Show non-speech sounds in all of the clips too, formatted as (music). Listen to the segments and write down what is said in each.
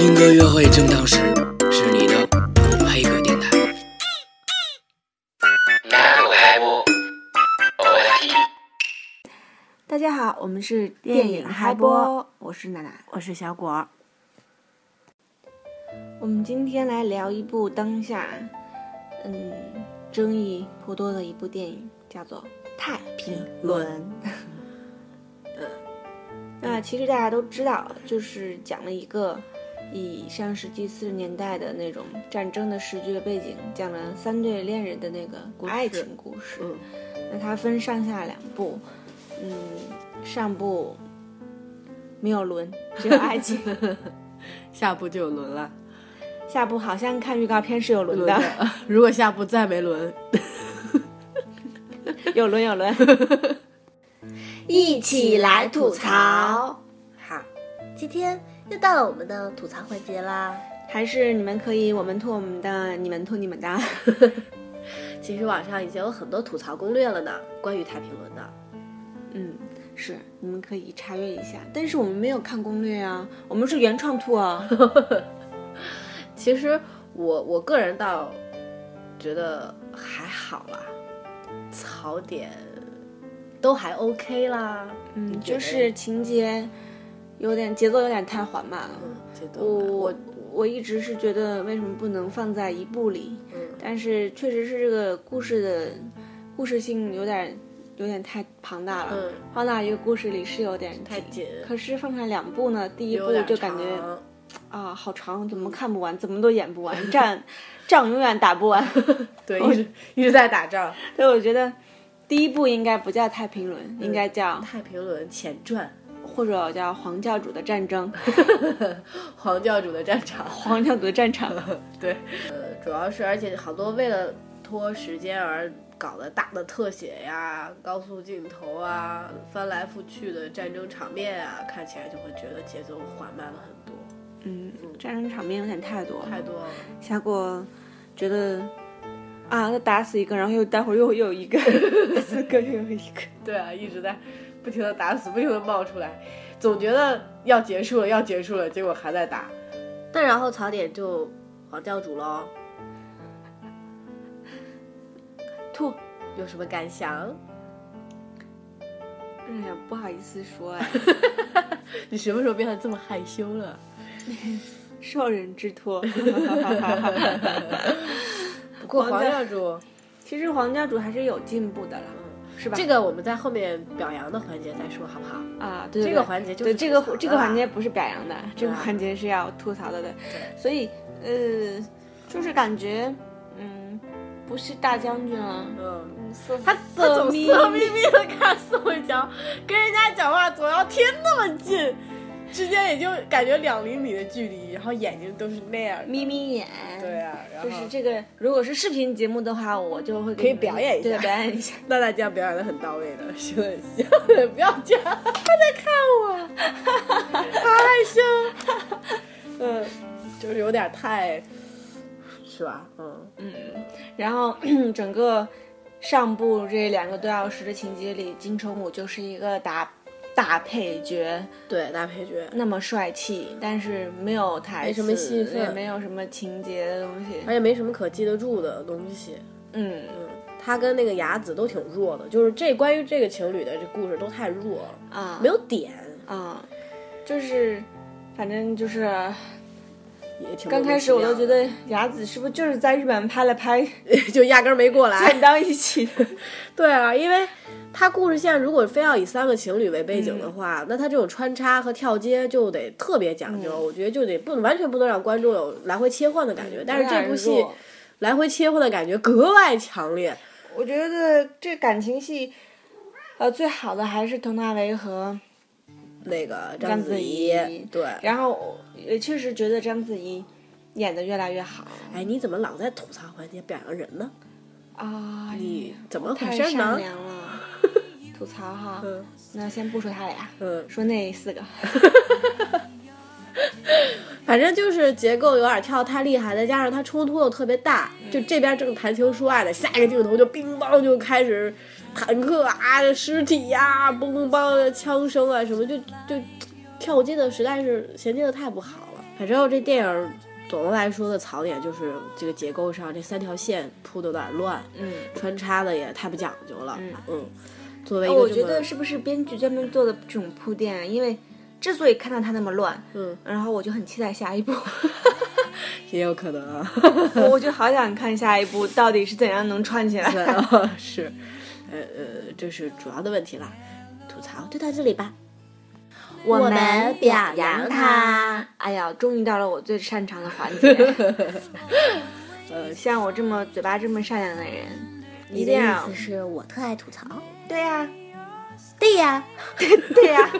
听歌约会正当时，是你的黑格电台。大家好，我们是电影嗨播，我是奶奶。我是小果。我们今天来聊一部当下，嗯，争议颇多的一部电影，叫做《太平轮》。呃，(laughs) 那其实大家都知道，就是讲了一个以上世纪四十年代的那种战争的时局的背景，讲了三对恋人的那个爱情故事。嗯，那它分上下两部，嗯，上部没有轮，只有爱情。(laughs) 下部就有轮了，下部好像看预告片是有轮的，(laughs) 如果下部再没轮，有 (laughs) 轮有轮。一起来吐槽，好，今天又到了我们的吐槽环节啦。还是你们可以，我们吐我们的，你们吐你们的。(laughs) 其实网上已经有很多吐槽攻略了呢，关于太平轮的。嗯，是，你们可以查阅一下。但是我们没有看攻略啊，我们是原创吐啊。(laughs) 其实我我个人倒觉得还好啦，槽点都还 OK 啦。嗯，就是情节有点节奏有点太缓慢了。我我我一直是觉得为什么不能放在一部里？嗯但是确实是这个故事的故事性有点有点太庞大了，嗯放到一个故事里是有点太紧，可是放上两部呢，第一部就感觉啊好长，怎么看不完，怎么都演不完，(laughs) 仗仗永远打不完。(laughs) (laughs) 对一直一直在打仗。所以我觉得第一部应该不叫太平轮，应该叫太平轮前传，或者叫黄教主的战争，(laughs) 黄教主的战场。(laughs) 黄教主的战场。(laughs) 对，呃，主要是而且好多为了拖时间而搞的大的特写呀、高速镜头啊、翻来覆去的战争场面啊，看起来就会觉得节奏缓慢了很多，嗯，战争场面有点太多，太多了。下过觉得啊，他打死一个，然后又待会儿又又有一个，四个又有一个。对啊，一直在不停的打死，不停的冒出来，总觉得要结束了，要结束了，结果还在打。那然后槽点就黄教主喽，吐，有什么感想？哎呀，不好意思说哎，(laughs) 你什么时候变得这么害羞了？(laughs) 受人之托。(laughs) 不过黄黄教教主。其实黄教主还是有进步的了，是吧？这个我们在后面表扬的环节再说，好不好？啊，对对这个环节就是对这个这个环节不是表扬的，这个环节是要吐槽的，对。所以呃，就是感觉嗯，不是大将军啊，嗯，色他他色总眯色眯眯的看宋慧乔，跟人家讲话总要贴那么近，之间也就感觉两厘米的距离，然后眼睛都是那样。眯眯眼。对啊，然后就是这个，如果是视频节目的话，我就会可以表演一下对，表演一下。娜娜这样表演的很到位的，行了行了，不要这样，他在看我，好害羞。(laughs) 嗯，就是有点太，是吧？嗯嗯，然后 (clears throat) 整个上部这两个多小时的情节里，金城武就是一个大大配角，对，大配角。那么帅气，但是没有台词，没什么戏份也没有什么情节的东西。而且没什么可记得住的东西。嗯，嗯，他跟那个雅子都挺弱的，就是这关于这个情侣的这故事都太弱了，啊，没有点，啊，就是反正就是也挺刚开始我都觉得雅子是不是就是在日本拍了拍 (laughs) 就压根儿没过来。(laughs) 剪到一起的。(laughs) 对啊，因为他故事线如果非要以三个情侣为背景的话，那他这种穿插和跳接就得特别讲究，我觉得就得不完全不能让观众有来回切换的感觉。但是这部戏来回切换的感觉格外强烈。我觉得这感情戏，呃，最好的还是佟大为和，那个章子怡怡，对，然后也确实觉得章子怡演的越来越好哎，你怎么老在吐槽环节表扬人呢？啊！你怎么太回事呢善？良了，吐槽哈。嗯那先不说他俩，嗯，说那四个。(laughs) 反正就是结构有点跳太厉害，再加上它冲突又特别大，就这边正谈情说爱的，下一个镜头就乒乓就开始坦克啊、尸体呀、嘣嘣梆的枪声啊什么，就就跳接的实在是衔接的太不好了。反正这电影总的来说的槽点就是这个结构上这三条线铺的有点乱，嗯，穿插的也太不讲究了。嗯嗯，我觉得是不是编剧专门做的这种铺垫啊？因为之所以看到它那么乱，嗯，然后我就很期待下一部，(laughs) 也有可能啊。(laughs) 我就好想看下一部到底是怎样能串起来。(laughs) 是，呃呃，这是主要的问题啦。吐槽就到这里吧。我们表扬他。哎呀，终于到了我最擅长的环节。呃，像我这么嘴巴这么善良的人，一定要是我特爱吐槽？对呀、对呀，(laughs) 对呀、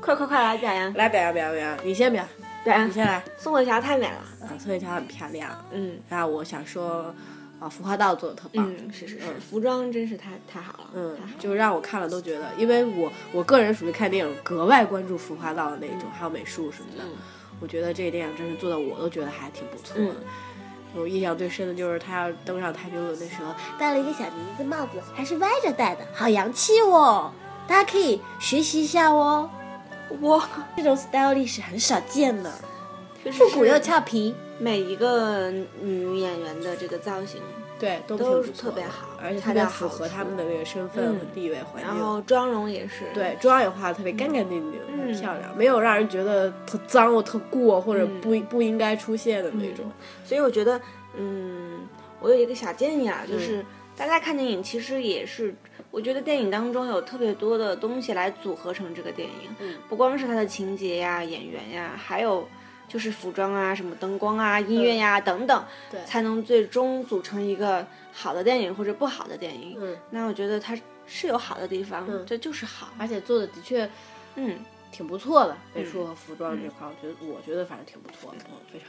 快快快来表扬来表扬表扬表扬，你先表扬，表扬你！先来。宋慧乔太美了，啊，宋慧乔很漂亮。嗯然后我想说，啊，服化道做的特棒。嗯，是是是，服装真是太太好了，嗯。就让我看了都觉得，因为我我个人属于看电影格外关注服化道的那种，还有美术什么的。嗯我觉得这个电影真是做的，我都觉得还挺不错的。嗯我印象最深的就是他要登上太平轮的时候，戴了一个小呢子帽子，还是歪着戴的，好洋气哦！大家可以学习一下哦，哇，这种 style 历史很少见的，复古又俏皮。每一个女演员的这个造型，对，都特别好而且特别符合他们的那个身份和嗯地位环境。然后妆容也是，对，妆也化的特别干干净净，很嗯漂亮，没有让人觉得特脏或特过或者嗯不、不应该出现的那种。所以我觉得，嗯，我有一个小建议啊，嗯就是、大家看电影其实也是，我觉得电影当中有特别多的东西来组合成这个电影，嗯不光是它的情节呀、演员呀，还有就是服装啊、什么灯光啊、音乐呀、等等，嗯对才能最终组成一个好的电影或者不好的电影。嗯，那我觉得它是有好的地方，嗯这就是好。而且做的的确嗯，挺不错的，美术和服装这块，我觉得我觉得反正挺不错的，嗯，非常。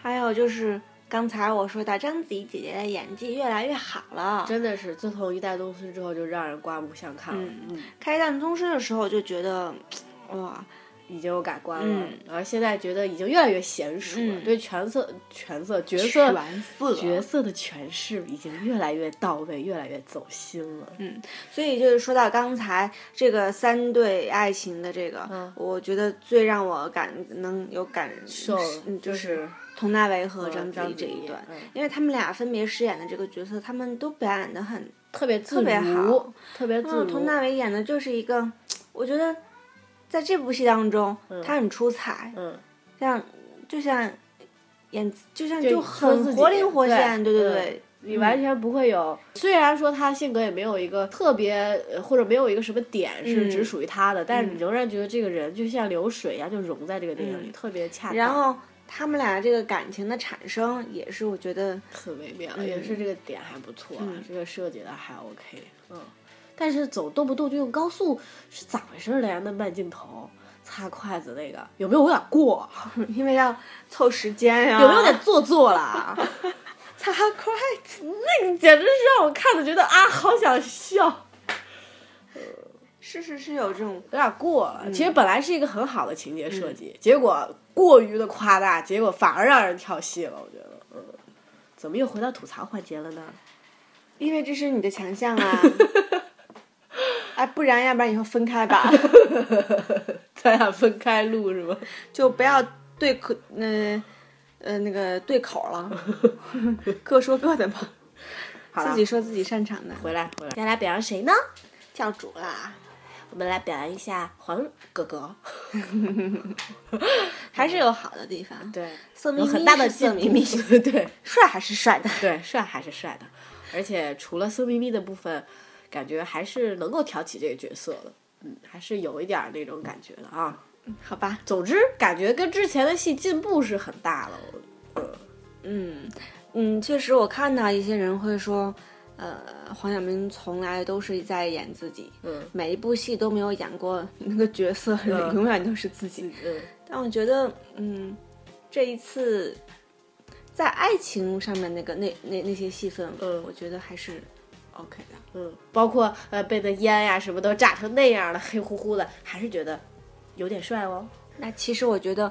还有就是刚才我说到章子怡姐姐的演技越来越好了，真的是自从一代宗师之后，就让人刮目相看了，嗯嗯，开战宗师的时候就觉得，哇，已经有改观了，嗯。然后现在觉得已经越来越娴熟了，嗯。对全色、全色、角色、全色。角色的诠释已经越来越到位，越来越走心了。嗯所以就是说到刚才这个三对爱情的这个，嗯。我觉得最让我感能有感受嗯，就就是佟大为和嗯章子怡怡这一段，嗯。因为他们俩分别饰演的这个角色，他们都表演的很特别特别好，特别自嗯，如。佟大为演的就是一个，我觉得在这部戏当中，他很出彩，嗯，像就像演就像就很活灵活现，对对对对，你完全不会有。虽然说他性格也没有一个特别，呃或者没有一个什么点是嗯只属于他的，但是嗯你仍然觉得这个人就像流水一样，就融在这个电影里，嗯特别恰当。然后他们俩这个感情的产生也是我觉得很微妙，嗯也是这个点还不错，嗯这个设计的还 OK，嗯。但是走动不动就用高速是咋回事儿了呀？那慢镜头擦筷子那个有没有有点过？(laughs) 因为要凑时间呀、有没有点做作啦？(laughs) 擦筷子？那个简直是让我看的觉得啊，好想笑。是是是有这种，有点过了。嗯其实本来是一个很好的情节设计，结果过于的夸大，结果反而让人跳戏了。我觉得，嗯，怎么又回到吐槽环节了呢？因为这是你的强项啊。(laughs) 哎，不然要不然以后分开吧，(laughs) (laughs) 咱俩分开录是吗？就不要对口，呃呃那个对口了，(laughs) 各说各的吧，好自己说自己擅长的。回来回来，接下来表扬谁呢？教主啦，我们来表扬一下黄哥哥。还是有好的地方。对，色眯眯有很大的是色进眯眯，对帅还是帅的。对，帅还是帅的，而且除了色眯眯的部分，感觉还是能够挑起这个角色的。嗯，还是有一点儿那种感觉的啊。好吧，总之，感觉跟之前的戏进步是很大了。嗯嗯，确实我看到一些人会说，呃，黄晓明从来都是在演自己，嗯每一部戏都没有演过 (laughs) 那个角色，嗯永远都是自己。嗯但我觉得，嗯，这一次在爱情上面那个那那那些戏份，嗯我觉得还是 OK 的。嗯，包括呃被那烟呀什么都炸成那样了，黑乎乎的，还是觉得有点帅哦。那其实我觉得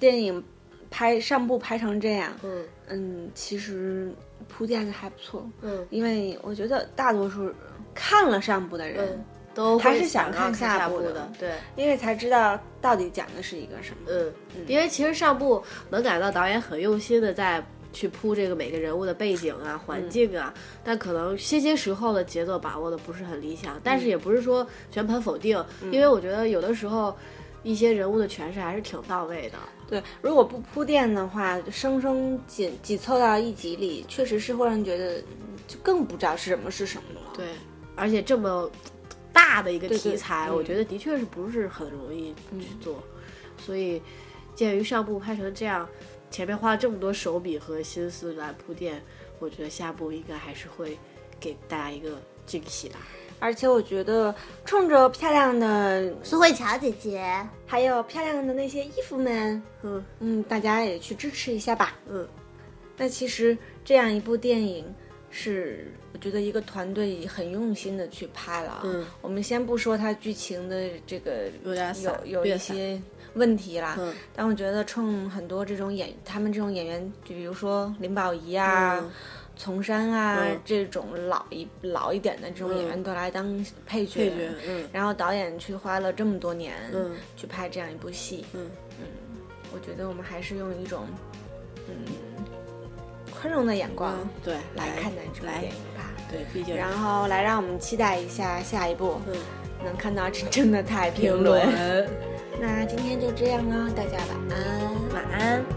电影拍上部拍成这样，嗯嗯，其实铺垫的还不错。嗯因为我觉得大多数看了上部的人，嗯都还是想看看下部部的对，因为才知道到底讲的是一个什么。嗯，因为其实上部能感到导演很用心的在去铺这个每个人物的背景啊、环境啊，但可能些些时候的节奏把握的不是很理想，但是也不是说全盘否定，因为我觉得有的时候一些人物的诠释还是挺到位的。对，如果不铺垫的话，生生紧挤凑到一集里，确实是会让人觉得嗯就更不知道是什么是什么了。对，而且这么大的一个题材，嗯我觉得的确是不是很容易去做，所以鉴于上部拍成这样，前面花了这么多手笔和心思来铺垫，我觉得下部应该还是会给大家一个惊喜吧。而且我觉得，冲着漂亮的，苏慧乔姐姐，还有漂亮的那些衣服们，嗯嗯，大家也去支持一下吧。嗯，那其实这样一部电影是，我觉得一个团队很用心的去拍了啊。嗯，我们先不说它剧情的这个有点有有一些问题啦，嗯。但我觉得冲很多这种演，他们这种演员，就比如说林保怡啊。嗯。丛珊啊，嗯。这种老一老一点的这种演员都来当配角，配角，嗯。然后导演去花了这么多年，嗯。去拍这样一部戏，嗯。我觉得我们还是用一种嗯宽容的眼光嗯，对，来看待这部电影吧。对，毕竟。然后来让我们期待一下下一部，嗯。能看到真正的太平评轮。那今天就这样了，大家晚安。晚安。